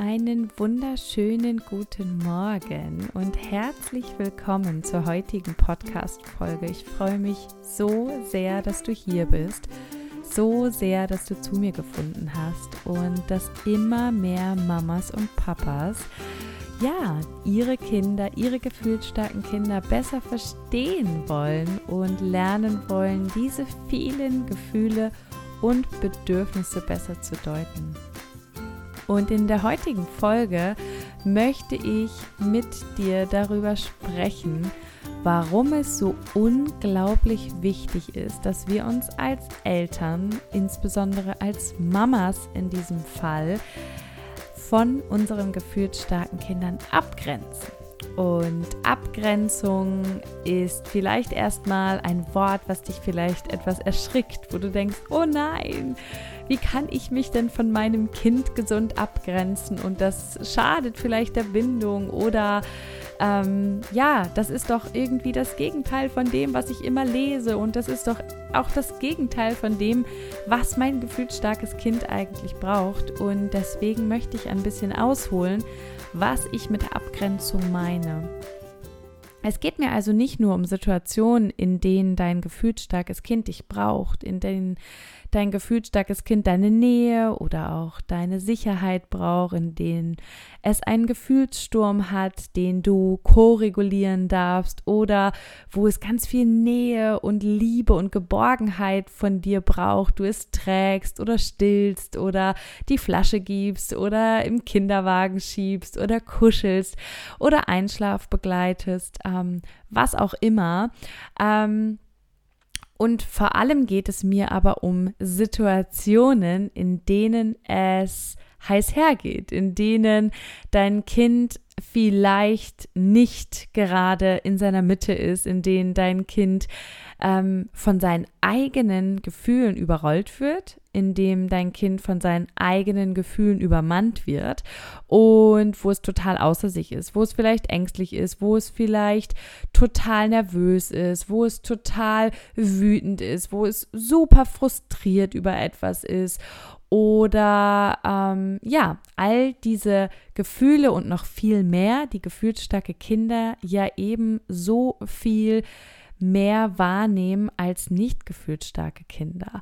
Einen wunderschönen guten Morgen und herzlich willkommen zur heutigen Podcast-Folge. Ich freue mich so sehr, dass du hier bist, so sehr, dass du zu mir gefunden hast und dass immer mehr Mamas und Papas ja, ihre Kinder, ihre gefühlsstarken Kinder besser verstehen wollen und lernen wollen, diese vielen Gefühle und Bedürfnisse besser zu deuten. Und in der heutigen Folge möchte ich mit dir darüber sprechen, warum es so unglaublich wichtig ist, dass wir uns als Eltern, insbesondere als Mamas in diesem Fall, von unseren gefühlsstarken Kindern abgrenzen. Und Abgrenzung ist vielleicht erstmal ein Wort, was dich vielleicht etwas erschrickt, wo du denkst, oh nein, wie kann ich mich denn von meinem Kind gesund abgrenzen? Und das schadet vielleicht der Bindung oder ähm, ja, das ist doch irgendwie das Gegenteil von dem, was ich immer lese. Und das ist doch auch das Gegenteil von dem, was mein gefühlsstarkes Kind eigentlich braucht. Und deswegen möchte ich ein bisschen ausholen, was ich mit Abgrenzung meine. Es geht mir also nicht nur um Situationen, in denen dein gefühlsstarkes Kind dich braucht, in denen dein gefühlsstarkes Kind deine Nähe oder auch deine Sicherheit braucht, in denen es einen Gefühlssturm hat, den du ko-regulieren darfst oder wo es ganz viel Nähe und Liebe und Geborgenheit von dir braucht, du es trägst oder stillst oder die Flasche gibst oder im Kinderwagen schiebst oder kuschelst oder Einschlaf begleitest, ähm, was auch immer. Ähm, und vor allem geht es mir aber um Situationen, in denen es heiß hergeht, in denen dein Kind vielleicht nicht gerade in seiner Mitte ist, in denen dein Kind ähm, von seinen eigenen Gefühlen überrollt wird, in dem dein Kind von seinen eigenen Gefühlen übermannt wird und wo es total außer sich ist, wo es vielleicht ängstlich ist, wo es vielleicht total nervös ist, wo es total wütend ist, wo es super frustriert über etwas ist oder ähm, ja, all diese Gefühle und noch viel mehr, die gefühlsstarke Kinder ja eben so viel mehr wahrnehmen als nicht gefühlsstarke Kinder.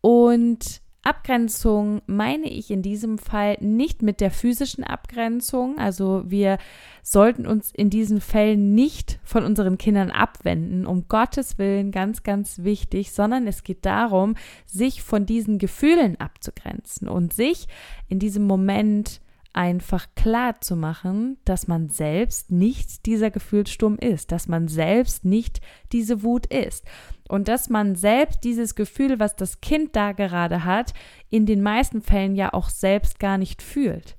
Und Abgrenzung meine ich in diesem Fall nicht mit der physischen Abgrenzung. Also wir sollten uns in diesen Fällen nicht von unseren Kindern abwenden, um Gottes Willen ganz, ganz wichtig, sondern es geht darum, sich von diesen Gefühlen abzugrenzen und sich in diesem Moment einfach klar zu machen, dass man selbst nicht dieser Gefühlssturm ist, dass man selbst nicht diese Wut ist und dass man selbst dieses Gefühl, was das Kind da gerade hat, in den meisten Fällen ja auch selbst gar nicht fühlt.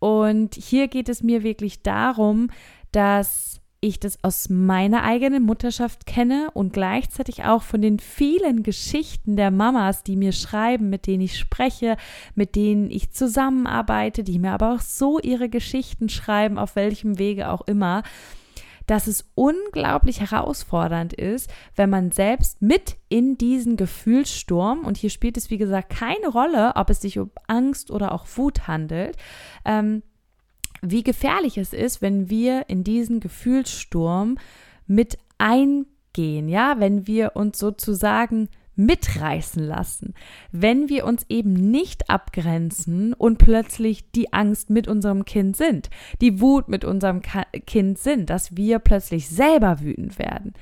Und hier geht es mir wirklich darum, dass ich das aus meiner eigenen Mutterschaft kenne und gleichzeitig auch von den vielen Geschichten der Mamas, die mir schreiben, mit denen ich spreche, mit denen ich zusammenarbeite, die mir aber auch so ihre Geschichten schreiben, auf welchem Wege auch immer, dass es unglaublich herausfordernd ist, wenn man selbst mit in diesen Gefühlssturm, und hier spielt es wie gesagt keine Rolle, ob es sich um Angst oder auch Wut handelt, ähm, wie gefährlich es ist, wenn wir in diesen Gefühlssturm mit eingehen, ja, wenn wir uns sozusagen mitreißen lassen, wenn wir uns eben nicht abgrenzen und plötzlich die Angst mit unserem Kind sind, die Wut mit unserem Kind sind, dass wir plötzlich selber wütend werden,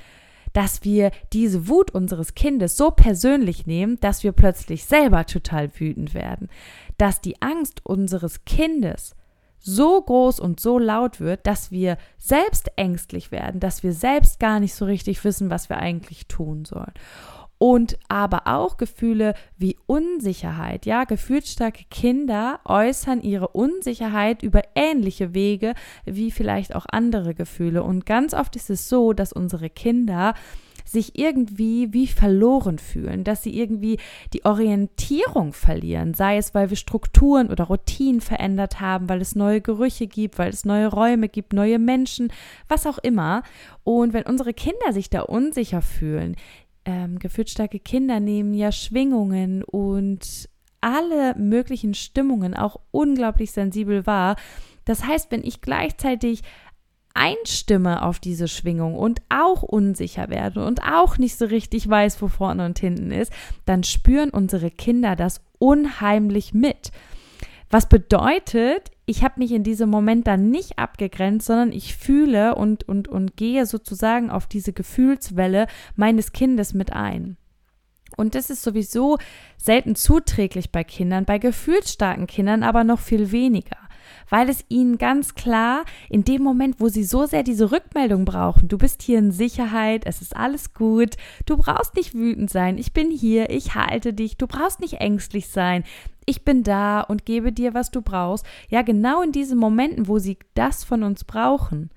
dass wir diese Wut unseres Kindes so persönlich nehmen, dass wir plötzlich selber total wütend werden, dass die Angst unseres Kindes so groß und so laut wird, dass wir selbst ängstlich werden, dass wir selbst gar nicht so richtig wissen, was wir eigentlich tun sollen. Und aber auch Gefühle wie Unsicherheit. Ja, gefühlsstarke Kinder äußern ihre Unsicherheit über ähnliche Wege wie vielleicht auch andere Gefühle. Und ganz oft ist es so, dass unsere Kinder sich irgendwie wie verloren fühlen, dass sie irgendwie die Orientierung verlieren, sei es, weil wir Strukturen oder Routinen verändert haben, weil es neue Gerüche gibt, weil es neue Räume gibt, neue Menschen, was auch immer. Und wenn unsere Kinder sich da unsicher fühlen, ähm, gefühlsstarke Kinder nehmen ja Schwingungen und alle möglichen Stimmungen auch unglaublich sensibel wahr. Das heißt, wenn ich gleichzeitig einstimme auf diese Schwingung und auch unsicher werde und auch nicht so richtig weiß, wo vorne und hinten ist, dann spüren unsere Kinder das unheimlich mit. Was bedeutet, ich habe mich in diesem Moment dann nicht abgegrenzt, sondern ich fühle und, und, und gehe sozusagen auf diese Gefühlswelle meines Kindes mit ein. Und das ist sowieso selten zuträglich bei Kindern, bei gefühlsstarken Kindern aber noch viel weniger weil es ihnen ganz klar in dem Moment, wo sie so sehr diese Rückmeldung brauchen, du bist hier in Sicherheit, es ist alles gut, du brauchst nicht wütend sein, ich bin hier, ich halte dich, du brauchst nicht ängstlich sein, ich bin da und gebe dir, was du brauchst. Ja, genau in diesen Momenten, wo sie das von uns brauchen,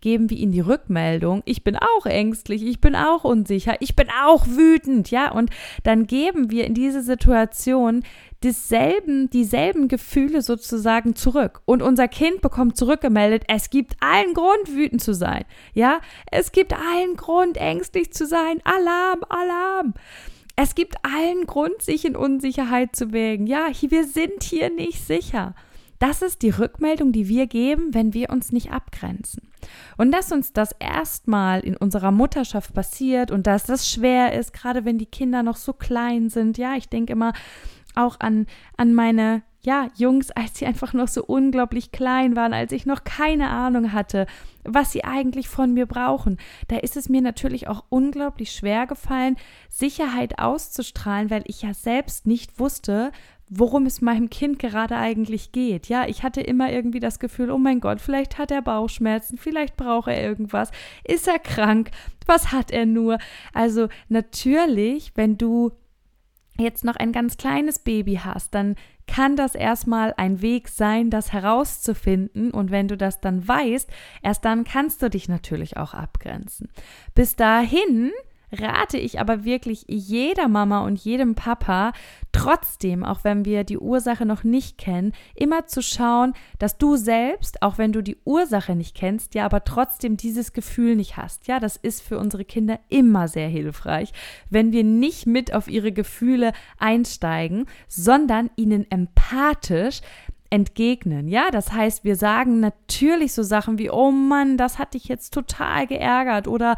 geben wir ihnen die Rückmeldung, ich bin auch ängstlich, ich bin auch unsicher, ich bin auch wütend, ja, und dann geben wir in diese Situation dieselben, dieselben Gefühle sozusagen zurück. Und unser Kind bekommt zurückgemeldet, es gibt allen Grund, wütend zu sein, ja, es gibt allen Grund, ängstlich zu sein, Alarm, Alarm. Es gibt allen Grund, sich in Unsicherheit zu wägen. Ja, wir sind hier nicht sicher. Das ist die Rückmeldung, die wir geben, wenn wir uns nicht abgrenzen. Und dass uns das erstmal in unserer Mutterschaft passiert und dass das schwer ist, gerade wenn die Kinder noch so klein sind. Ja, ich denke immer auch an, an meine ja, Jungs, als sie einfach noch so unglaublich klein waren, als ich noch keine Ahnung hatte, was sie eigentlich von mir brauchen. Da ist es mir natürlich auch unglaublich schwer gefallen, Sicherheit auszustrahlen, weil ich ja selbst nicht wusste, worum es meinem Kind gerade eigentlich geht. Ja, ich hatte immer irgendwie das Gefühl, oh mein Gott, vielleicht hat er Bauchschmerzen, vielleicht braucht er irgendwas, ist er krank, was hat er nur? Also natürlich, wenn du jetzt noch ein ganz kleines Baby hast, dann kann das erstmal ein Weg sein, das herauszufinden. Und wenn du das dann weißt, erst dann kannst du dich natürlich auch abgrenzen. Bis dahin rate ich aber wirklich jeder Mama und jedem Papa, trotzdem, auch wenn wir die Ursache noch nicht kennen, immer zu schauen, dass du selbst, auch wenn du die Ursache nicht kennst, ja, aber trotzdem dieses Gefühl nicht hast. Ja, das ist für unsere Kinder immer sehr hilfreich, wenn wir nicht mit auf ihre Gefühle einsteigen, sondern ihnen empathisch entgegnen. Ja, das heißt, wir sagen natürlich so Sachen wie, oh Mann, das hat dich jetzt total geärgert oder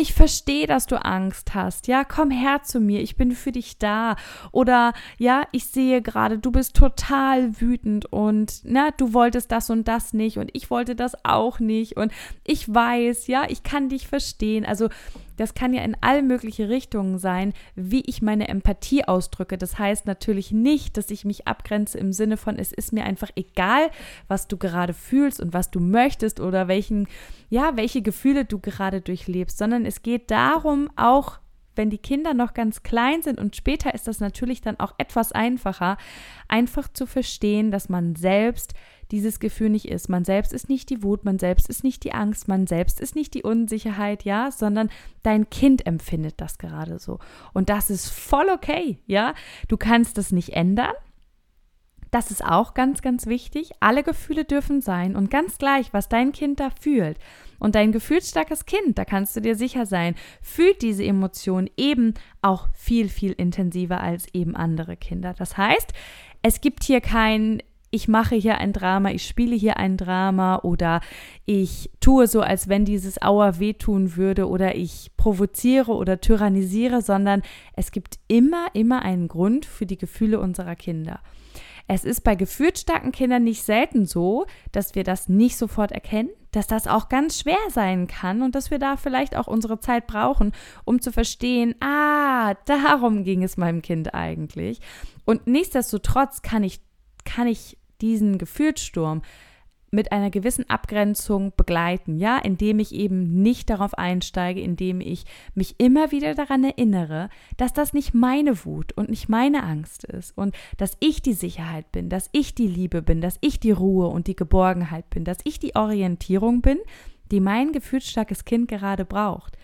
ich verstehe, dass du Angst hast. Ja, komm her zu mir, ich bin für dich da. Oder ja, ich sehe gerade, du bist total wütend und na, du wolltest das und das nicht und ich wollte das auch nicht und ich weiß, ja, ich kann dich verstehen. Also das kann ja in alle mögliche Richtungen sein, wie ich meine Empathie ausdrücke. Das heißt natürlich nicht, dass ich mich abgrenze im Sinne von, es ist mir einfach egal, was du gerade fühlst und was du möchtest oder welchen, ja, welche Gefühle du gerade durchlebst, sondern es geht darum, auch wenn die Kinder noch ganz klein sind und später ist das natürlich dann auch etwas einfacher, einfach zu verstehen, dass man selbst dieses Gefühl nicht ist. Man selbst ist nicht die Wut, man selbst ist nicht die Angst, man selbst ist nicht die Unsicherheit, ja, sondern dein Kind empfindet das gerade so. Und das ist voll okay, ja. Du kannst das nicht ändern. Das ist auch ganz, ganz wichtig. Alle Gefühle dürfen sein und ganz gleich, was dein Kind da fühlt. Und dein gefühlsstarkes Kind, da kannst du dir sicher sein, fühlt diese Emotion eben auch viel, viel intensiver als eben andere Kinder. Das heißt, es gibt hier kein ich mache hier ein Drama, ich spiele hier ein Drama oder ich tue so, als wenn dieses Auer wehtun würde oder ich provoziere oder tyrannisiere, sondern es gibt immer, immer einen Grund für die Gefühle unserer Kinder. Es ist bei gefühlsstarken Kindern nicht selten so, dass wir das nicht sofort erkennen, dass das auch ganz schwer sein kann und dass wir da vielleicht auch unsere Zeit brauchen, um zu verstehen, ah, darum ging es meinem Kind eigentlich. Und nichtsdestotrotz kann ich kann ich diesen Gefühlssturm mit einer gewissen Abgrenzung begleiten, ja, indem ich eben nicht darauf einsteige, indem ich mich immer wieder daran erinnere, dass das nicht meine Wut und nicht meine Angst ist und dass ich die Sicherheit bin, dass ich die Liebe bin, dass ich die Ruhe und die Geborgenheit bin, dass ich die Orientierung bin, die mein gefühlsstarkes Kind gerade braucht.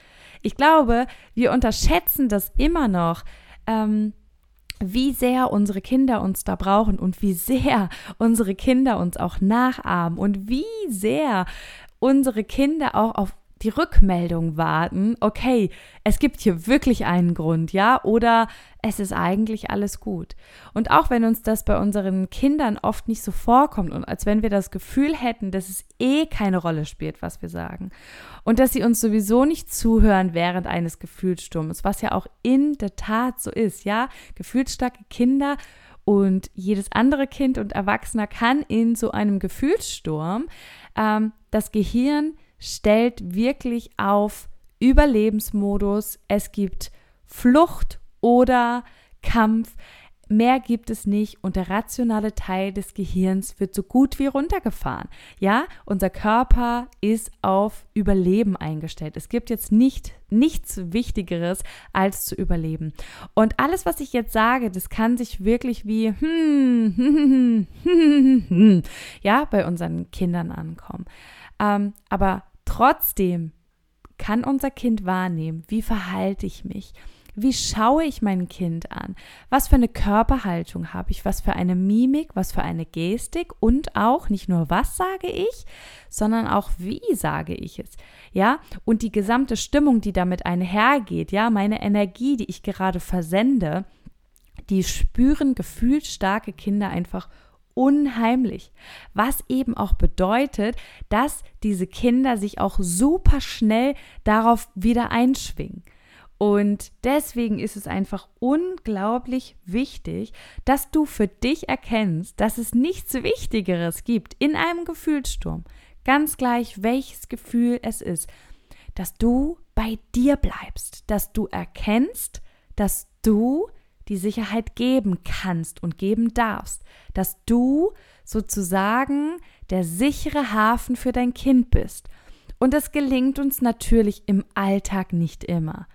Ich glaube, wir unterschätzen das immer noch. Ähm, wie sehr unsere Kinder uns da brauchen und wie sehr unsere Kinder uns auch nachahmen und wie sehr unsere Kinder auch auf die Rückmeldung warten, okay, es gibt hier wirklich einen Grund, ja, oder es ist eigentlich alles gut. Und auch wenn uns das bei unseren Kindern oft nicht so vorkommt und als wenn wir das Gefühl hätten, dass es eh keine Rolle spielt, was wir sagen und dass sie uns sowieso nicht zuhören während eines Gefühlssturms, was ja auch in der Tat so ist, ja, gefühlsstarke Kinder und jedes andere Kind und Erwachsener kann in so einem Gefühlssturm ähm, das Gehirn stellt wirklich auf Überlebensmodus. Es gibt Flucht oder Kampf. Mehr gibt es nicht und der rationale Teil des Gehirns wird so gut wie runtergefahren. Ja, unser Körper ist auf Überleben eingestellt. Es gibt jetzt nicht nichts Wichtigeres als zu überleben. Und alles, was ich jetzt sage, das kann sich wirklich wie ja bei unseren Kindern ankommen. Ähm, aber trotzdem kann unser Kind wahrnehmen, wie verhalte ich mich, wie schaue ich mein Kind an, was für eine Körperhaltung habe ich, was für eine Mimik, was für eine Gestik? Und auch nicht nur was sage ich, sondern auch wie sage ich es. Ja, und die gesamte Stimmung, die damit einhergeht, ja, meine Energie, die ich gerade versende, die spüren gefühlsstarke Kinder einfach unheimlich. Was eben auch bedeutet, dass diese Kinder sich auch super schnell darauf wieder einschwingen. Und deswegen ist es einfach unglaublich wichtig, dass du für dich erkennst, dass es nichts Wichtigeres gibt in einem Gefühlssturm, ganz gleich welches Gefühl es ist, dass du bei dir bleibst, dass du erkennst, dass du die Sicherheit geben kannst und geben darfst, dass du sozusagen der sichere Hafen für dein Kind bist. Und das gelingt uns natürlich im Alltag nicht immer.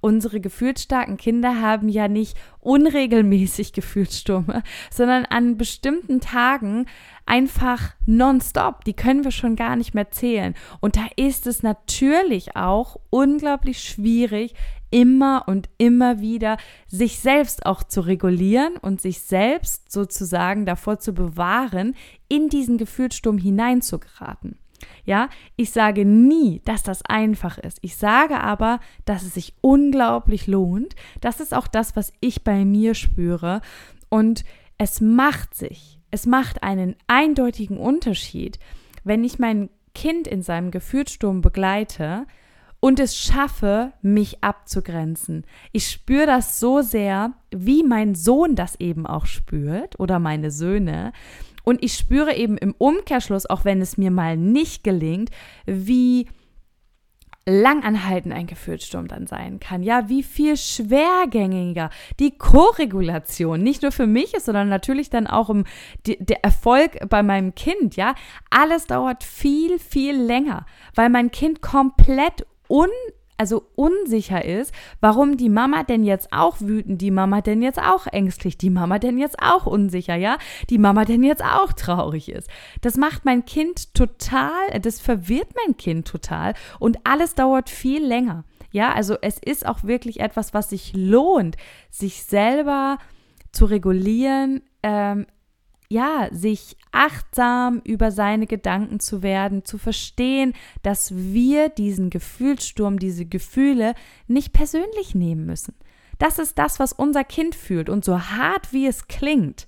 Unsere gefühlsstarken Kinder haben ja nicht unregelmäßig Gefühlsstürme, sondern an bestimmten Tagen einfach nonstop. Die können wir schon gar nicht mehr zählen. Und da ist es natürlich auch unglaublich schwierig, immer und immer wieder sich selbst auch zu regulieren und sich selbst sozusagen davor zu bewahren, in diesen Gefühlssturm hineinzugeraten. Ja, ich sage nie, dass das einfach ist. Ich sage aber, dass es sich unglaublich lohnt. Das ist auch das, was ich bei mir spüre. Und es macht sich, es macht einen eindeutigen Unterschied, wenn ich mein Kind in seinem Gefühlssturm begleite, und es schaffe, mich abzugrenzen. Ich spüre das so sehr, wie mein Sohn das eben auch spürt oder meine Söhne. Und ich spüre eben im Umkehrschluss, auch wenn es mir mal nicht gelingt, wie langanhaltend ein Gefühlssturm dann sein kann. Ja, wie viel schwergängiger die Koregulation nicht nur für mich ist, sondern natürlich dann auch um die, der Erfolg bei meinem Kind. Ja, alles dauert viel, viel länger, weil mein Kind komplett un also unsicher ist, warum die Mama denn jetzt auch wütend, die Mama denn jetzt auch ängstlich, die Mama denn jetzt auch unsicher, ja, die Mama denn jetzt auch traurig ist. Das macht mein Kind total, das verwirrt mein Kind total und alles dauert viel länger. Ja, also es ist auch wirklich etwas, was sich lohnt, sich selber zu regulieren, ähm, ja, sich achtsam über seine Gedanken zu werden, zu verstehen, dass wir diesen Gefühlssturm, diese Gefühle nicht persönlich nehmen müssen. Das ist das, was unser Kind fühlt und so hart wie es klingt.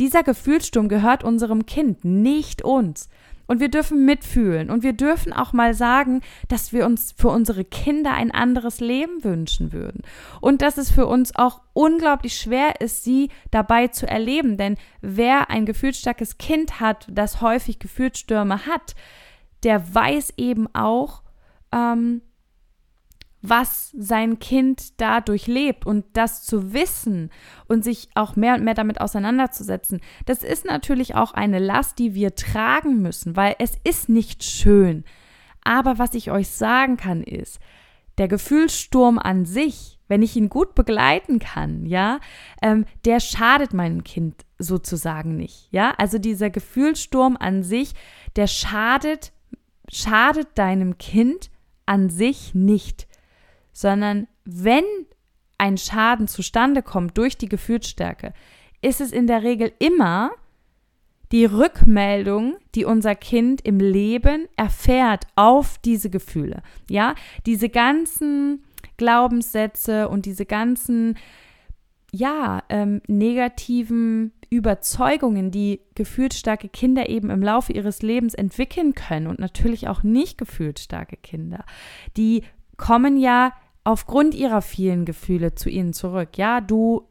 Dieser Gefühlssturm gehört unserem Kind, nicht uns. Und wir dürfen mitfühlen und wir dürfen auch mal sagen, dass wir uns für unsere Kinder ein anderes Leben wünschen würden. Und dass es für uns auch unglaublich schwer ist, sie dabei zu erleben. Denn wer ein gefühlsstarkes Kind hat, das häufig Gefühlsstürme hat, der weiß eben auch, ähm, was sein Kind dadurch lebt und das zu wissen und sich auch mehr und mehr damit auseinanderzusetzen, das ist natürlich auch eine Last, die wir tragen müssen, weil es ist nicht schön. Aber was ich euch sagen kann ist, der Gefühlssturm an sich, wenn ich ihn gut begleiten kann, ja, ähm, der schadet meinem Kind sozusagen nicht, ja. Also dieser Gefühlssturm an sich, der schadet, schadet deinem Kind an sich nicht sondern wenn ein Schaden zustande kommt durch die Gefühlsstärke, ist es in der Regel immer die Rückmeldung, die unser Kind im Leben erfährt auf diese Gefühle. Ja, diese ganzen Glaubenssätze und diese ganzen, ja, ähm, negativen Überzeugungen, die gefühlt starke Kinder eben im Laufe ihres Lebens entwickeln können und natürlich auch nicht gefühlt starke Kinder, die kommen ja aufgrund ihrer vielen Gefühle zu ihnen zurück. Ja, du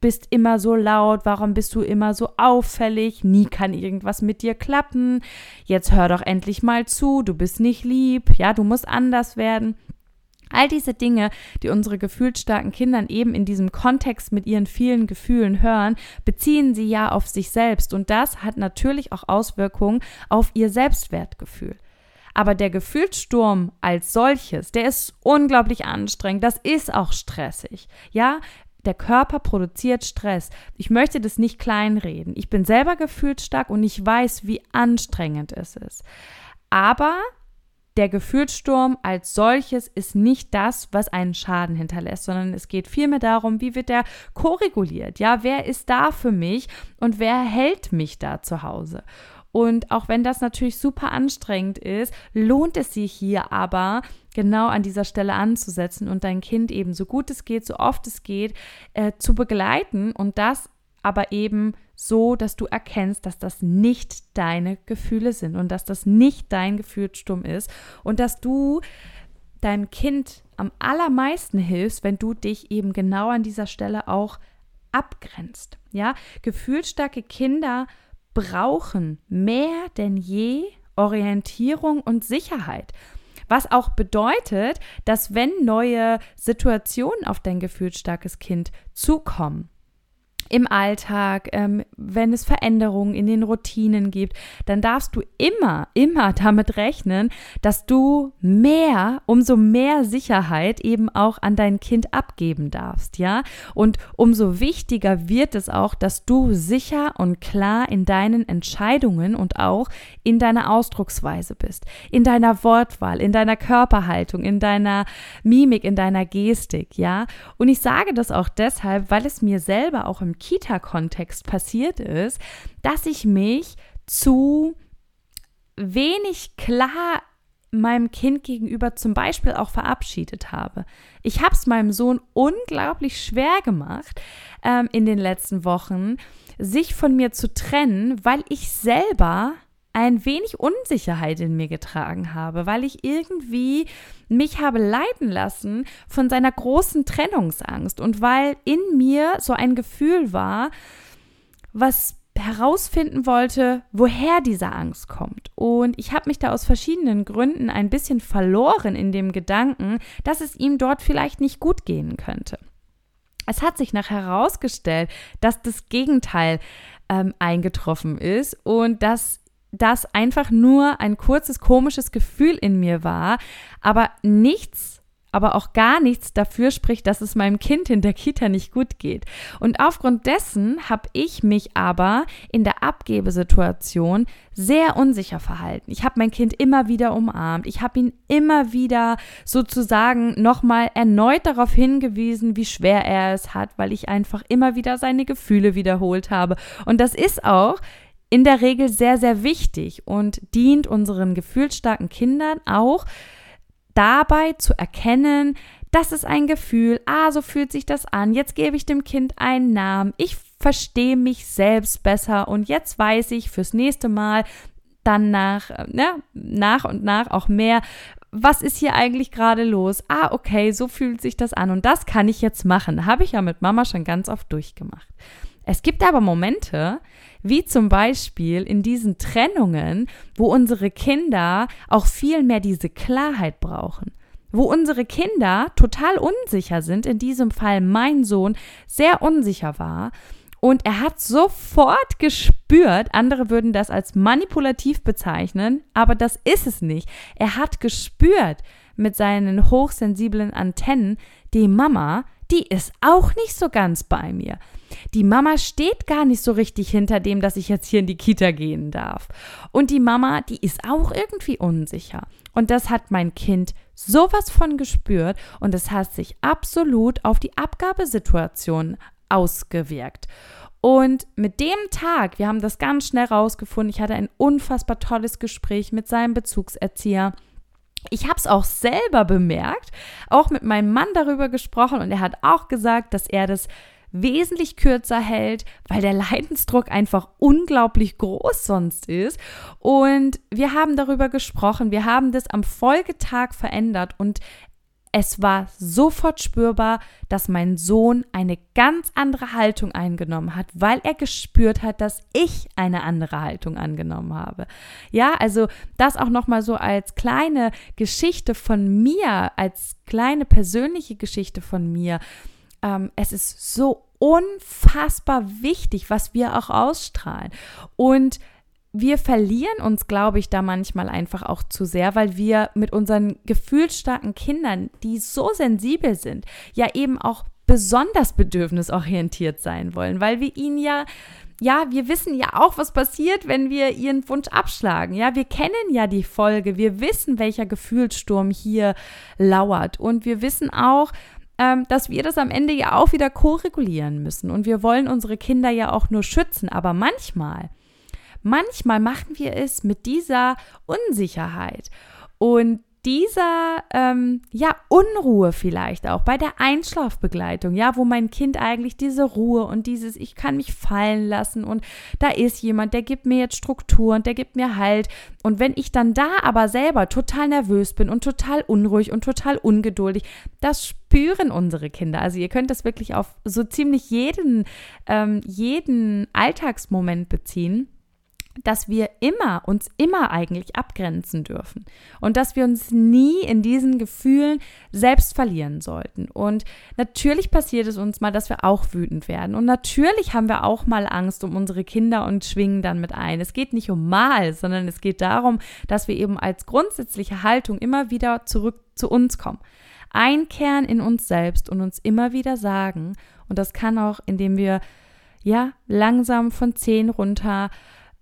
bist immer so laut, warum bist du immer so auffällig, nie kann irgendwas mit dir klappen, jetzt hör doch endlich mal zu, du bist nicht lieb, ja, du musst anders werden. All diese Dinge, die unsere gefühlsstarken Kindern eben in diesem Kontext mit ihren vielen Gefühlen hören, beziehen sie ja auf sich selbst und das hat natürlich auch Auswirkungen auf ihr Selbstwertgefühl. Aber der Gefühlssturm als solches, der ist unglaublich anstrengend. Das ist auch stressig. Ja, der Körper produziert Stress. Ich möchte das nicht kleinreden. Ich bin selber gefühlsstark und ich weiß, wie anstrengend es ist. Aber der Gefühlssturm als solches ist nicht das, was einen Schaden hinterlässt, sondern es geht vielmehr darum, wie wird der koreguliert? Ja, wer ist da für mich und wer hält mich da zu Hause? Und auch wenn das natürlich super anstrengend ist, lohnt es sich hier aber, genau an dieser Stelle anzusetzen und dein Kind eben so gut es geht, so oft es geht, äh, zu begleiten und das aber eben so, dass du erkennst, dass das nicht deine Gefühle sind und dass das nicht dein Gefühlssturm ist und dass du deinem Kind am allermeisten hilfst, wenn du dich eben genau an dieser Stelle auch abgrenzt. Ja, gefühlsstarke Kinder brauchen mehr denn je Orientierung und Sicherheit. Was auch bedeutet, dass wenn neue Situationen auf dein gefühlsstarkes Kind zukommen, im Alltag, ähm, wenn es Veränderungen in den Routinen gibt, dann darfst du immer, immer damit rechnen, dass du mehr, umso mehr Sicherheit eben auch an dein Kind abgeben darfst, ja? Und umso wichtiger wird es auch, dass du sicher und klar in deinen Entscheidungen und auch in deiner Ausdrucksweise bist, in deiner Wortwahl, in deiner Körperhaltung, in deiner Mimik, in deiner Gestik, ja? Und ich sage das auch deshalb, weil es mir selber auch im Kita-Kontext passiert ist, dass ich mich zu wenig klar meinem Kind gegenüber zum Beispiel auch verabschiedet habe. Ich habe es meinem Sohn unglaublich schwer gemacht ähm, in den letzten Wochen, sich von mir zu trennen, weil ich selber ein wenig Unsicherheit in mir getragen habe, weil ich irgendwie mich habe leiten lassen von seiner großen Trennungsangst und weil in mir so ein Gefühl war, was herausfinden wollte, woher diese Angst kommt. Und ich habe mich da aus verschiedenen Gründen ein bisschen verloren in dem Gedanken, dass es ihm dort vielleicht nicht gut gehen könnte. Es hat sich nachher herausgestellt, dass das Gegenteil ähm, eingetroffen ist und dass das einfach nur ein kurzes komisches Gefühl in mir war, aber nichts aber auch gar nichts dafür spricht, dass es meinem Kind in der Kita nicht gut geht. Und aufgrund dessen habe ich mich aber in der Abgebesituation sehr unsicher verhalten. Ich habe mein Kind immer wieder umarmt. Ich habe ihn immer wieder sozusagen nochmal erneut darauf hingewiesen, wie schwer er es hat, weil ich einfach immer wieder seine Gefühle wiederholt habe. Und das ist auch in der Regel sehr, sehr wichtig und dient unseren gefühlsstarken Kindern auch dabei zu erkennen, das ist ein Gefühl, ah, so fühlt sich das an, jetzt gebe ich dem Kind einen Namen, ich verstehe mich selbst besser und jetzt weiß ich fürs nächste Mal dann nach, ne, nach und nach auch mehr, was ist hier eigentlich gerade los? Ah, okay, so fühlt sich das an und das kann ich jetzt machen. Habe ich ja mit Mama schon ganz oft durchgemacht. Es gibt aber Momente, wie zum Beispiel in diesen Trennungen, wo unsere Kinder auch viel mehr diese Klarheit brauchen. Wo unsere Kinder total unsicher sind, in diesem Fall mein Sohn sehr unsicher war und er hat sofort gespürt, andere würden das als manipulativ bezeichnen, aber das ist es nicht. Er hat gespürt mit seinen hochsensiblen Antennen, die Mama, die ist auch nicht so ganz bei mir die Mama steht gar nicht so richtig hinter dem, dass ich jetzt hier in die Kita gehen darf. Und die Mama, die ist auch irgendwie unsicher. Und das hat mein Kind sowas von gespürt und es hat sich absolut auf die Abgabesituation ausgewirkt. Und mit dem Tag, wir haben das ganz schnell rausgefunden, ich hatte ein unfassbar tolles Gespräch mit seinem Bezugserzieher. Ich habe es auch selber bemerkt, auch mit meinem Mann darüber gesprochen und er hat auch gesagt, dass er das wesentlich kürzer hält, weil der Leidensdruck einfach unglaublich groß sonst ist. Und wir haben darüber gesprochen, wir haben das am Folgetag verändert und es war sofort spürbar, dass mein Sohn eine ganz andere Haltung eingenommen hat, weil er gespürt hat, dass ich eine andere Haltung angenommen habe. Ja, also das auch noch mal so als kleine Geschichte von mir, als kleine persönliche Geschichte von mir. Ähm, es ist so unfassbar wichtig, was wir auch ausstrahlen und wir verlieren uns, glaube ich, da manchmal einfach auch zu sehr, weil wir mit unseren gefühlsstarken Kindern, die so sensibel sind, ja eben auch besonders bedürfnisorientiert sein wollen, weil wir ihnen ja ja, wir wissen ja auch, was passiert, wenn wir ihren Wunsch abschlagen. Ja, wir kennen ja die Folge. Wir wissen, welcher Gefühlssturm hier lauert. Und wir wissen auch, ähm, dass wir das am Ende ja auch wieder ko-regulieren müssen. Und wir wollen unsere Kinder ja auch nur schützen. Aber manchmal manchmal machen wir es mit dieser Unsicherheit und dieser ähm, ja Unruhe vielleicht auch bei der Einschlafbegleitung, ja, wo mein Kind eigentlich diese Ruhe und dieses ich kann mich fallen lassen und da ist jemand, der gibt mir jetzt Struktur und der gibt mir Halt und wenn ich dann da aber selber total nervös bin und total unruhig und total ungeduldig, das spüren unsere Kinder. Also ihr könnt das wirklich auf so ziemlich jeden ähm, jeden Alltagsmoment beziehen dass wir immer, uns immer eigentlich abgrenzen dürfen und dass wir uns nie in diesen Gefühlen selbst verlieren sollten. Und natürlich passiert es uns mal, dass wir auch wütend werden. Und natürlich haben wir auch mal Angst um unsere Kinder und schwingen dann mit ein. Es geht nicht um mal, sondern es geht darum, dass wir eben als grundsätzliche Haltung immer wieder zurück zu uns kommen. Einkehren in uns selbst und uns immer wieder sagen, und das kann auch, indem wir ja langsam von zehn runter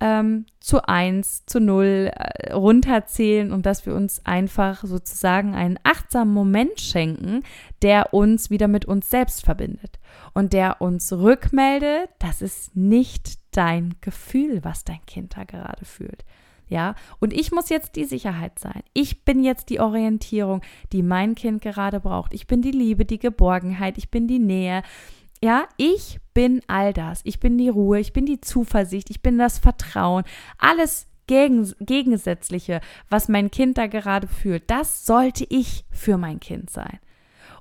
ähm, zu 1, zu 0 äh, runterzählen und dass wir uns einfach sozusagen einen achtsamen Moment schenken, der uns wieder mit uns selbst verbindet und der uns rückmeldet, das ist nicht dein Gefühl, was dein Kind da gerade fühlt. Ja, und ich muss jetzt die Sicherheit sein. Ich bin jetzt die Orientierung, die mein Kind gerade braucht. Ich bin die Liebe, die Geborgenheit, ich bin die Nähe. Ja, ich bin all das. Ich bin die Ruhe, ich bin die Zuversicht, ich bin das Vertrauen. Alles gegen, Gegensätzliche, was mein Kind da gerade fühlt, das sollte ich für mein Kind sein.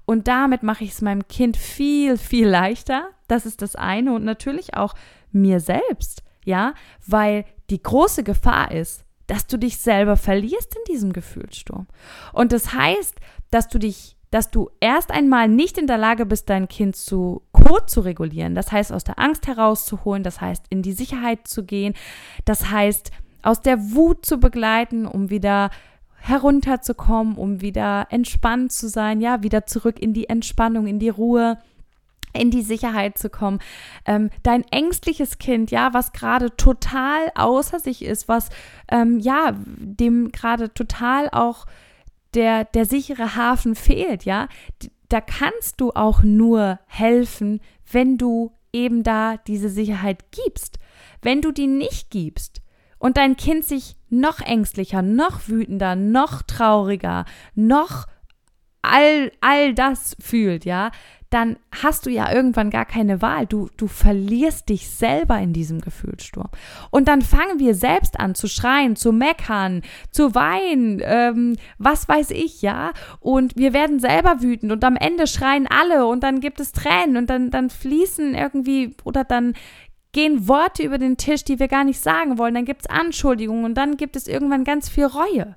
Und damit mache ich es meinem Kind viel, viel leichter. Das ist das eine. Und natürlich auch mir selbst. Ja, weil die große Gefahr ist, dass du dich selber verlierst in diesem Gefühlssturm. Und das heißt, dass du dich dass du erst einmal nicht in der Lage bist, dein Kind zu Code zu regulieren. Das heißt, aus der Angst herauszuholen, das heißt, in die Sicherheit zu gehen, das heißt, aus der Wut zu begleiten, um wieder herunterzukommen, um wieder entspannt zu sein, ja, wieder zurück in die Entspannung, in die Ruhe in die Sicherheit zu kommen. Ähm, dein ängstliches Kind, ja, was gerade total außer sich ist, was ähm, ja dem gerade total auch der, der sichere Hafen fehlt, ja, da kannst du auch nur helfen, wenn du eben da diese Sicherheit gibst. Wenn du die nicht gibst und dein Kind sich noch ängstlicher, noch wütender, noch trauriger, noch all, all das fühlt, ja, dann hast du ja irgendwann gar keine Wahl. Du, du verlierst dich selber in diesem Gefühlssturm. Und dann fangen wir selbst an zu schreien, zu meckern, zu weinen, ähm, was weiß ich, ja. Und wir werden selber wütend und am Ende schreien alle und dann gibt es Tränen und dann, dann fließen irgendwie oder dann gehen Worte über den Tisch, die wir gar nicht sagen wollen. Dann gibt es Anschuldigungen und dann gibt es irgendwann ganz viel Reue.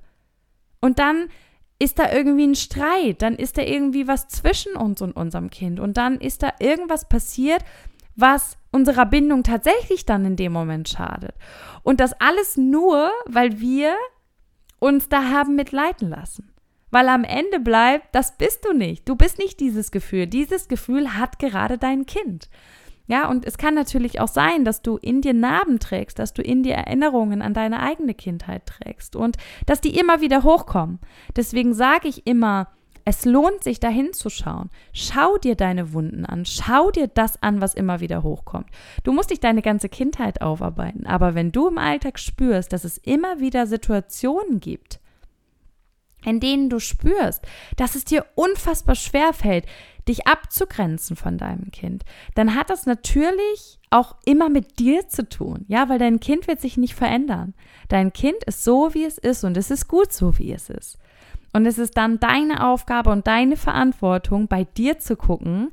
Und dann ist da irgendwie ein Streit, dann ist da irgendwie was zwischen uns und unserem Kind und dann ist da irgendwas passiert, was unserer Bindung tatsächlich dann in dem Moment schadet. Und das alles nur, weil wir uns da haben mitleiten lassen. Weil am Ende bleibt, das bist du nicht. Du bist nicht dieses Gefühl. Dieses Gefühl hat gerade dein Kind. Ja, und es kann natürlich auch sein, dass du in dir Narben trägst, dass du in dir Erinnerungen an deine eigene Kindheit trägst und dass die immer wieder hochkommen. Deswegen sage ich immer, Es lohnt sich, da hinzuschauen. Schau dir deine Wunden an. Schau dir das an, was immer wieder hochkommt. Du musst dich deine ganze Kindheit aufarbeiten. Aber wenn du im Alltag spürst, dass es immer wieder Situationen gibt, in denen du spürst, dass es dir unfassbar schwer fällt, dich abzugrenzen von deinem Kind, dann hat das natürlich auch immer mit dir zu tun, ja, weil dein Kind wird sich nicht verändern. Dein Kind ist so, wie es ist und es ist gut so, wie es ist. Und es ist dann deine Aufgabe und deine Verantwortung, bei dir zu gucken,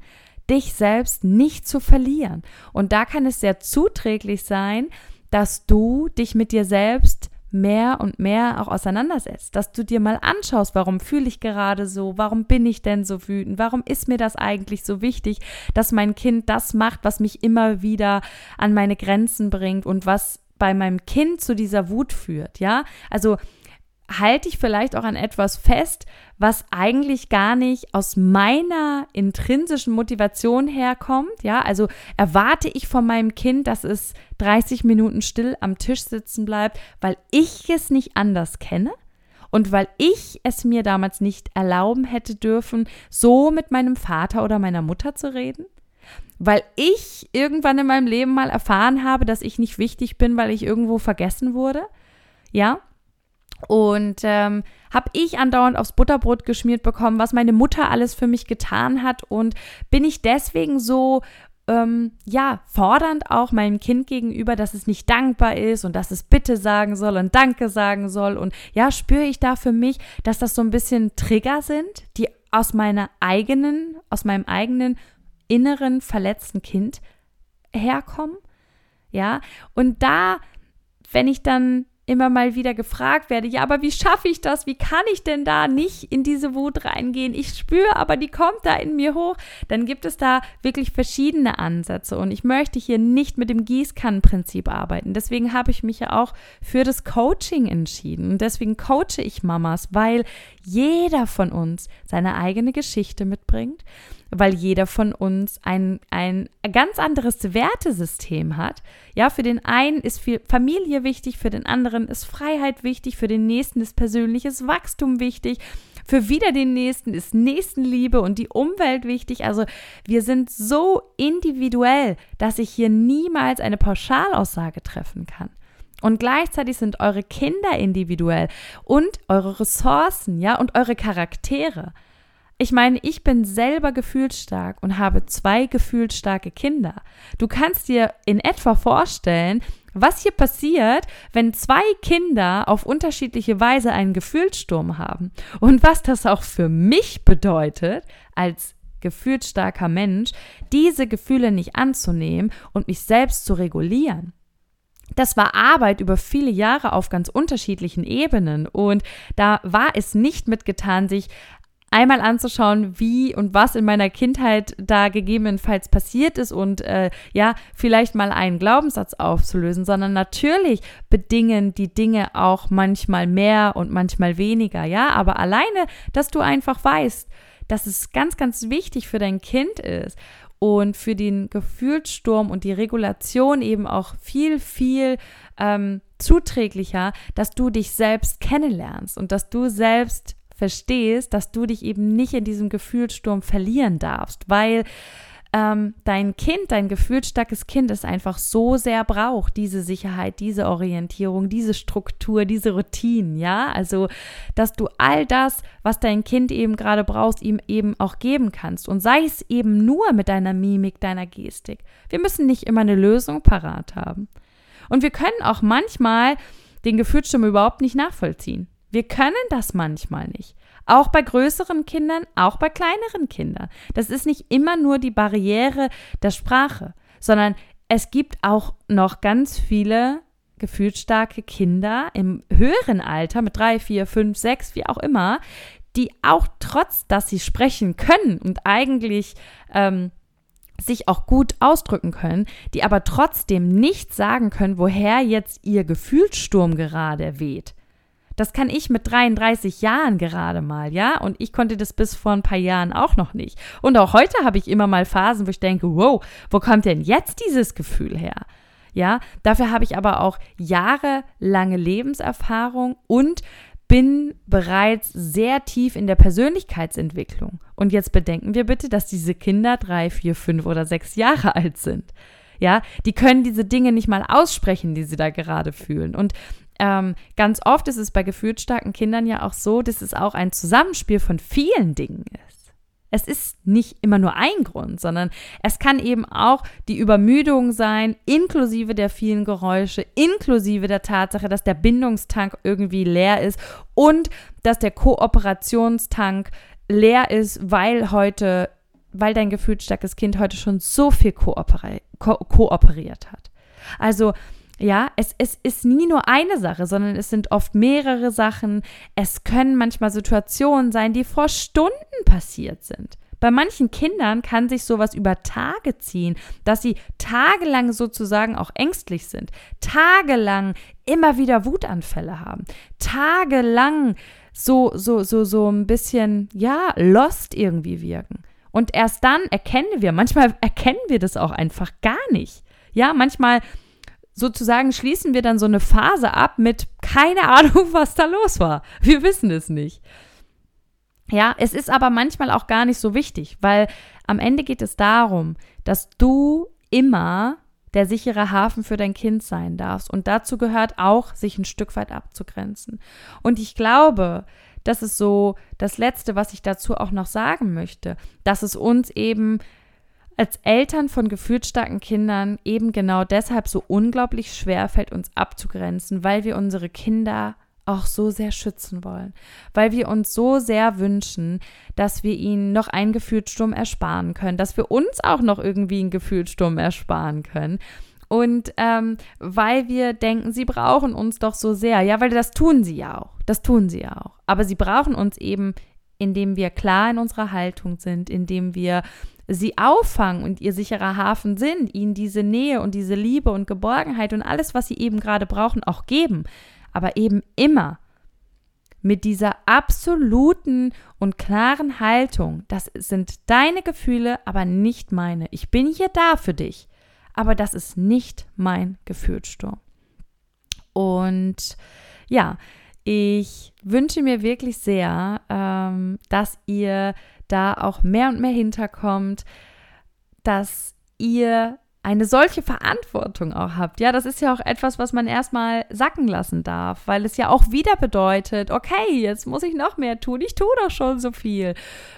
dich selbst nicht zu verlieren. Und da kann es sehr zuträglich sein, dass du dich mit dir selbst mehr und mehr auch auseinandersetzt, dass du dir mal anschaust, warum fühle ich gerade so, warum bin ich denn so wütend, warum ist mir das eigentlich so wichtig, dass mein Kind das macht, was mich immer wieder an meine Grenzen bringt und was bei meinem Kind zu dieser Wut führt, ja? Also halte ich vielleicht auch an etwas fest, was eigentlich gar nicht aus meiner intrinsischen Motivation herkommt. Ja, also erwarte ich von meinem Kind, dass es 30 Minuten still am Tisch sitzen bleibt, weil ich es nicht anders kenne? Und weil ich es mir damals nicht erlauben hätte dürfen, so mit meinem Vater oder meiner Mutter zu reden? Weil ich irgendwann in meinem Leben mal erfahren habe, dass ich nicht wichtig bin, weil ich irgendwo vergessen wurde? Ja? Und ähm, habe ich andauernd aufs Butterbrot geschmiert bekommen, was meine Mutter alles für mich getan hat. Und bin ich deswegen so, ähm, ja, fordernd auch meinem Kind gegenüber, dass es nicht dankbar ist und dass es Bitte sagen soll und Danke sagen soll. Und ja, spüre ich da für mich, dass das so ein bisschen Trigger sind, die aus meiner eigenen, aus meinem eigenen inneren verletzten Kind herkommen. Ja, und da, wenn ich dann immer mal wieder gefragt werde, ja, aber wie schaffe ich das? Wie kann ich denn da nicht in diese Wut reingehen? Ich spüre, aber die kommt da in mir hoch. Dann gibt es da wirklich verschiedene Ansätze und ich möchte hier nicht mit dem Gießkannenprinzip arbeiten. Deswegen habe ich mich ja auch für das Coaching entschieden und deswegen coache ich Mamas, weil jeder von uns seine eigene Geschichte mitbringt weil jeder von uns ein, ein ganz anderes Wertesystem hat. Ja, für den einen ist Familie wichtig, für den anderen ist Freiheit wichtig, für den nächsten ist persönliches Wachstum wichtig. Für wieder den nächsten ist Nächstenliebe und die Umwelt wichtig. Also wir sind so individuell, dass ich hier niemals eine Pauschalaussage treffen kann. Und gleichzeitig sind eure Kinder individuell und eure Ressourcen, ja, und eure Charaktere. Ich meine, ich bin selber gefühlsstark und habe zwei gefühlsstarke Kinder. Du kannst dir in etwa vorstellen, was hier passiert, wenn zwei Kinder auf unterschiedliche Weise einen Gefühlssturm haben und was das auch für mich bedeutet als gefühlsstarker Mensch, diese Gefühle nicht anzunehmen und mich selbst zu regulieren. Das war Arbeit über viele Jahre auf ganz unterschiedlichen Ebenen und da war es nicht mitgetan, sich einmal anzuschauen, wie und was in meiner Kindheit da gegebenenfalls passiert ist und äh, ja, vielleicht mal einen Glaubenssatz aufzulösen, sondern natürlich bedingen die Dinge auch manchmal mehr und manchmal weniger, ja, aber alleine, dass du einfach weißt, dass es ganz, ganz wichtig für dein Kind ist und für den Gefühlssturm und die Regulation eben auch viel, viel ähm, zuträglicher, dass du dich selbst kennenlernst und dass du selbst verstehst, dass du dich eben nicht in diesem Gefühlssturm verlieren darfst, weil ähm, dein Kind, dein gefühlsstarkes Kind es einfach so sehr braucht, diese Sicherheit, diese Orientierung, diese Struktur, diese Routinen, ja, also, dass du all das, was dein Kind eben gerade brauchst, ihm eben auch geben kannst und sei es eben nur mit deiner Mimik, deiner Gestik. Wir müssen nicht immer eine Lösung parat haben. Und wir können auch manchmal den Gefühlssturm überhaupt nicht nachvollziehen. Wir können das manchmal nicht. Auch bei größeren Kindern, auch bei kleineren Kindern. Das ist nicht immer nur die Barriere der Sprache, sondern es gibt auch noch ganz viele gefühlsstarke Kinder im höheren Alter mit drei, vier, fünf, sechs, wie auch immer, die auch trotz, dass sie sprechen können und eigentlich ähm, sich auch gut ausdrücken können, die aber trotzdem nicht sagen können, woher jetzt ihr Gefühlssturm gerade weht. Das kann ich mit 33 Jahren gerade mal, ja? Und ich konnte das bis vor ein paar Jahren auch noch nicht. Und auch heute habe ich immer mal Phasen, wo ich denke, wow, wo kommt denn jetzt dieses Gefühl her? Ja, dafür habe ich aber auch jahrelange Lebenserfahrung und bin bereits sehr tief in der Persönlichkeitsentwicklung. Und jetzt bedenken wir bitte, dass diese Kinder drei, vier, fünf oder sechs Jahre alt sind. Ja, die können diese Dinge nicht mal aussprechen, die sie da gerade fühlen. Und ähm, ganz oft ist es bei gefühlsstarken Kindern ja auch so, dass es auch ein Zusammenspiel von vielen Dingen ist. Es ist nicht immer nur ein Grund, sondern es kann eben auch die Übermüdung sein, inklusive der vielen Geräusche, inklusive der Tatsache, dass der Bindungstank irgendwie leer ist und dass der Kooperationstank leer ist, weil heute, weil dein gefühlsstarkes Kind heute schon so viel kooperi ko kooperiert hat. Also ja, es, es ist nie nur eine Sache, sondern es sind oft mehrere Sachen. Es können manchmal Situationen sein, die vor Stunden passiert sind. Bei manchen Kindern kann sich sowas über Tage ziehen, dass sie tagelang sozusagen auch ängstlich sind, tagelang immer wieder Wutanfälle haben, tagelang so, so, so, so ein bisschen, ja, lost irgendwie wirken. Und erst dann erkennen wir, manchmal erkennen wir das auch einfach gar nicht. Ja, manchmal sozusagen schließen wir dann so eine Phase ab mit keine Ahnung, was da los war. Wir wissen es nicht. Ja, es ist aber manchmal auch gar nicht so wichtig, weil am Ende geht es darum, dass du immer der sichere Hafen für dein Kind sein darfst. Und dazu gehört auch, sich ein Stück weit abzugrenzen. Und ich glaube, das ist so das Letzte, was ich dazu auch noch sagen möchte, dass es uns eben als Eltern von gefühlsstarken Kindern eben genau deshalb so unglaublich schwer fällt, uns abzugrenzen, weil wir unsere Kinder auch so sehr schützen wollen, weil wir uns so sehr wünschen, dass wir ihnen noch einen Gefühlssturm ersparen können, dass wir uns auch noch irgendwie einen Gefühlssturm ersparen können. Und ähm, weil wir denken, sie brauchen uns doch so sehr. Ja, weil das tun sie ja auch. Das tun sie ja auch. Aber sie brauchen uns eben, indem wir klar in unserer Haltung sind, indem wir sie auffangen und ihr sicherer Hafen sind, ihnen diese Nähe und diese Liebe und Geborgenheit und alles, was sie eben gerade brauchen, auch geben. Aber eben immer mit dieser absoluten und klaren Haltung, das sind deine Gefühle, aber nicht meine. Ich bin hier da für dich, aber das ist nicht mein Gefühlssturm. Und ja, ich wünsche mir wirklich sehr, ähm, dass ihr da auch mehr und mehr hinterkommt, dass ihr eine solche Verantwortung auch habt. Ja, das ist ja auch etwas, was man erstmal sacken lassen darf, weil es ja auch wieder bedeutet, okay, jetzt muss ich noch mehr tun, ich tue doch schon so viel.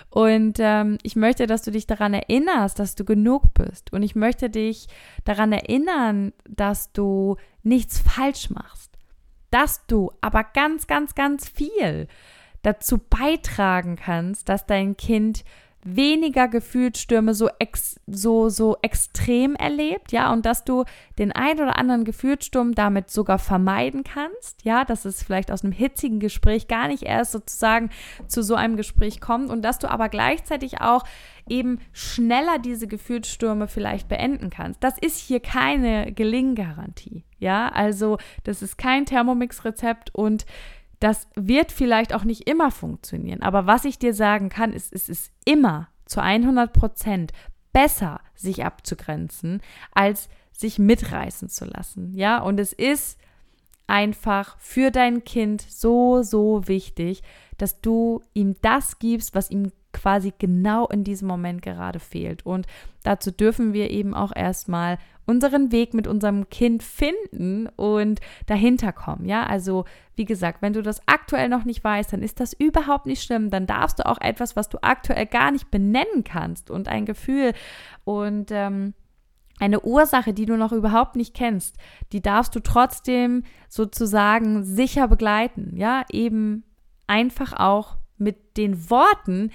Und ähm, ich möchte, dass du dich daran erinnerst, dass du genug bist. Und ich möchte dich daran erinnern, dass du nichts falsch machst. Dass du aber ganz, ganz, ganz viel dazu beitragen kannst, dass dein Kind weniger Gefühlsstürme so, ex, so, so extrem erlebt, ja, und dass du den ein oder anderen Gefühlssturm damit sogar vermeiden kannst, ja, dass es vielleicht aus einem hitzigen Gespräch gar nicht erst sozusagen zu so einem Gespräch kommt und dass du aber gleichzeitig auch eben schneller diese Gefühlsstürme vielleicht beenden kannst. Das ist hier keine Gelinggarantie, ja, also das ist kein Thermomix-Rezept und das wird vielleicht auch nicht immer funktionieren, aber was ich dir sagen kann, ist, es ist immer zu 100 Prozent besser, sich abzugrenzen, als sich mitreißen zu lassen. Ja, und es ist einfach für dein Kind so, so wichtig, dass du ihm das gibst, was ihm quasi genau in diesem Moment gerade fehlt. Und dazu dürfen wir eben auch erstmal unseren Weg mit unserem Kind finden und dahinter kommen. Ja, also wie gesagt, wenn du das aktuell noch nicht weißt, dann ist das überhaupt nicht schlimm. Dann darfst du auch etwas, was du aktuell gar nicht benennen kannst und ein Gefühl und ähm, eine Ursache, die du noch überhaupt nicht kennst, die darfst du trotzdem sozusagen sicher begleiten. Ja, eben einfach auch mit den Worten,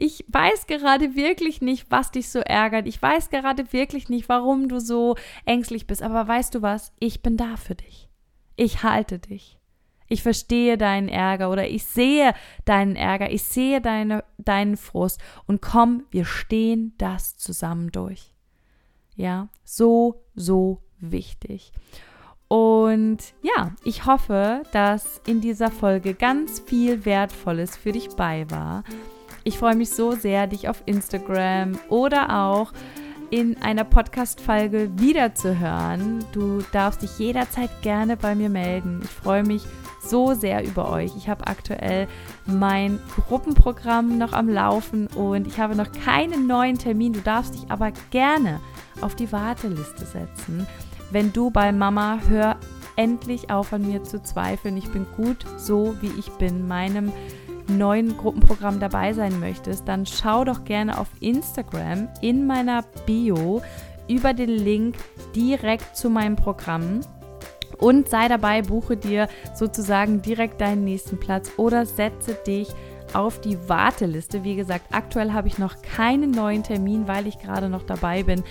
ich weiß gerade wirklich nicht, was dich so ärgert. Ich weiß gerade wirklich nicht, warum du so ängstlich bist. Aber weißt du was? Ich bin da für dich. Ich halte dich. Ich verstehe deinen Ärger oder ich sehe deinen Ärger. Ich sehe deine, deinen Frust. Und komm, wir stehen das zusammen durch. Ja, so, so wichtig. Und ja, ich hoffe, dass in dieser Folge ganz viel Wertvolles für dich bei war. Ich freue mich so sehr, dich auf Instagram oder auch in einer Podcast-Folge wiederzuhören. Du darfst dich jederzeit gerne bei mir melden. Ich freue mich so sehr über euch. Ich habe aktuell mein Gruppenprogramm noch am Laufen und ich habe noch keinen neuen Termin. Du darfst dich aber gerne auf die Warteliste setzen. Wenn du bei Mama hör endlich auf an mir zu zweifeln, ich bin gut so, wie ich bin, meinem neuen Gruppenprogramm dabei sein möchtest, dann schau doch gerne auf Instagram in meiner Bio über den Link direkt zu meinem Programm und sei dabei, buche dir sozusagen direkt deinen nächsten Platz oder setze dich auf die Warteliste. Wie gesagt, aktuell habe ich noch keinen neuen Termin, weil ich gerade noch dabei bin,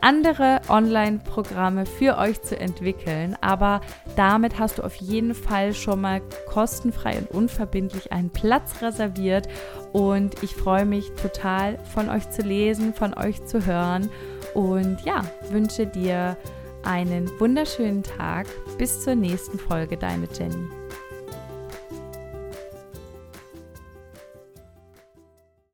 andere Online-Programme für euch zu entwickeln. Aber damit hast du auf jeden Fall schon mal kostenfrei und unverbindlich einen Platz reserviert. Und ich freue mich total von euch zu lesen, von euch zu hören. Und ja, wünsche dir einen wunderschönen Tag. Bis zur nächsten Folge, deine Jenny.